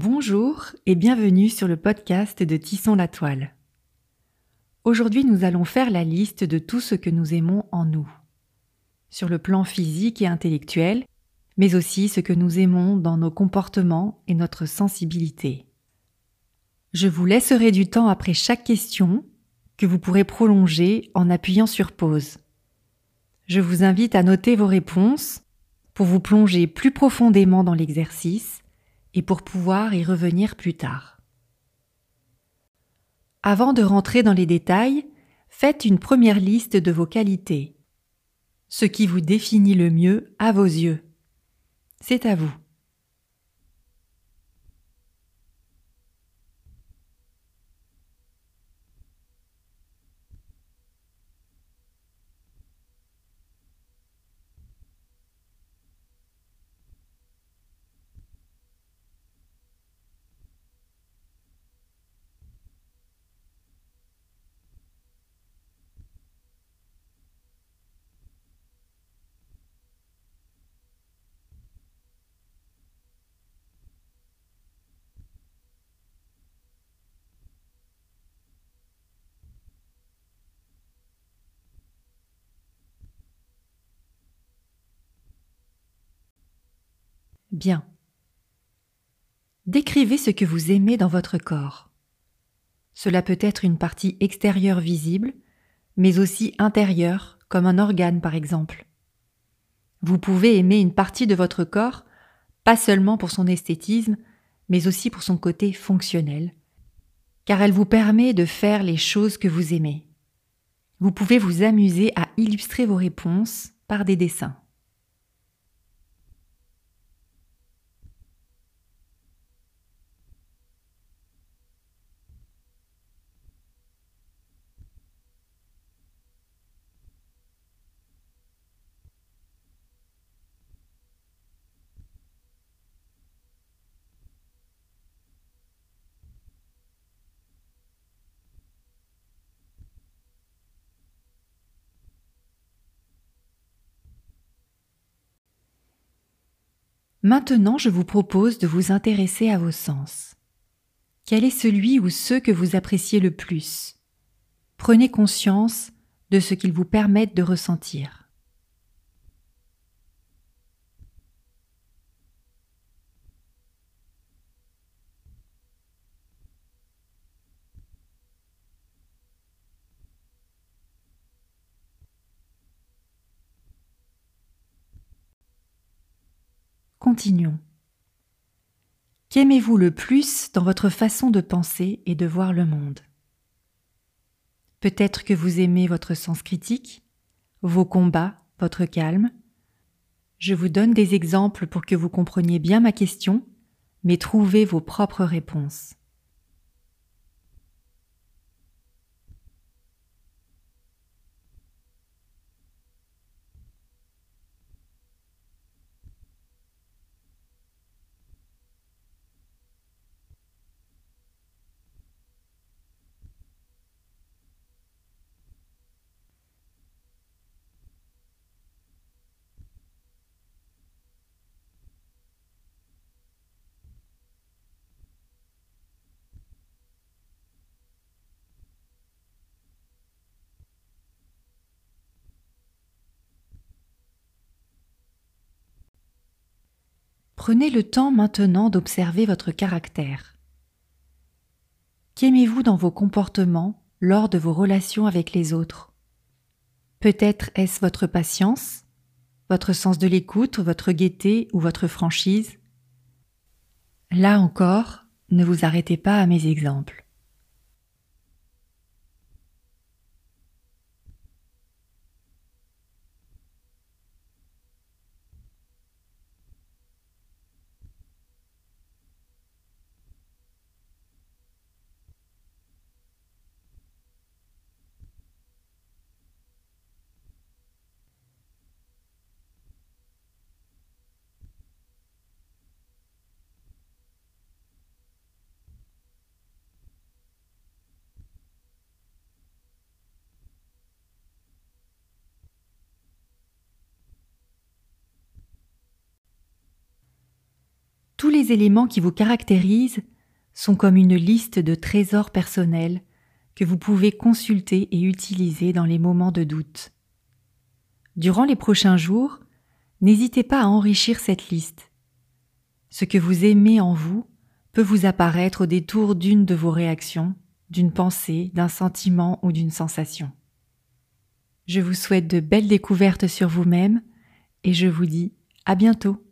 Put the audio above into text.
Bonjour et bienvenue sur le podcast de Tissons la toile. Aujourd'hui nous allons faire la liste de tout ce que nous aimons en nous, sur le plan physique et intellectuel, mais aussi ce que nous aimons dans nos comportements et notre sensibilité. Je vous laisserai du temps après chaque question que vous pourrez prolonger en appuyant sur pause. Je vous invite à noter vos réponses pour vous plonger plus profondément dans l'exercice et pour pouvoir y revenir plus tard. Avant de rentrer dans les détails, faites une première liste de vos qualités, ce qui vous définit le mieux à vos yeux. C'est à vous. Bien. Décrivez ce que vous aimez dans votre corps. Cela peut être une partie extérieure visible, mais aussi intérieure, comme un organe par exemple. Vous pouvez aimer une partie de votre corps, pas seulement pour son esthétisme, mais aussi pour son côté fonctionnel, car elle vous permet de faire les choses que vous aimez. Vous pouvez vous amuser à illustrer vos réponses par des dessins. Maintenant, je vous propose de vous intéresser à vos sens. Quel est celui ou ceux que vous appréciez le plus? Prenez conscience de ce qu'ils vous permettent de ressentir. Continuons. Qu'aimez-vous le plus dans votre façon de penser et de voir le monde? Peut-être que vous aimez votre sens critique, vos combats, votre calme. Je vous donne des exemples pour que vous compreniez bien ma question, mais trouvez vos propres réponses. Prenez le temps maintenant d'observer votre caractère. Qu'aimez-vous dans vos comportements lors de vos relations avec les autres? Peut-être est-ce votre patience, votre sens de l'écoute, votre gaieté ou votre franchise? Là encore, ne vous arrêtez pas à mes exemples. Les éléments qui vous caractérisent sont comme une liste de trésors personnels que vous pouvez consulter et utiliser dans les moments de doute. Durant les prochains jours, n'hésitez pas à enrichir cette liste. Ce que vous aimez en vous peut vous apparaître au détour d'une de vos réactions, d'une pensée, d'un sentiment ou d'une sensation. Je vous souhaite de belles découvertes sur vous-même et je vous dis à bientôt.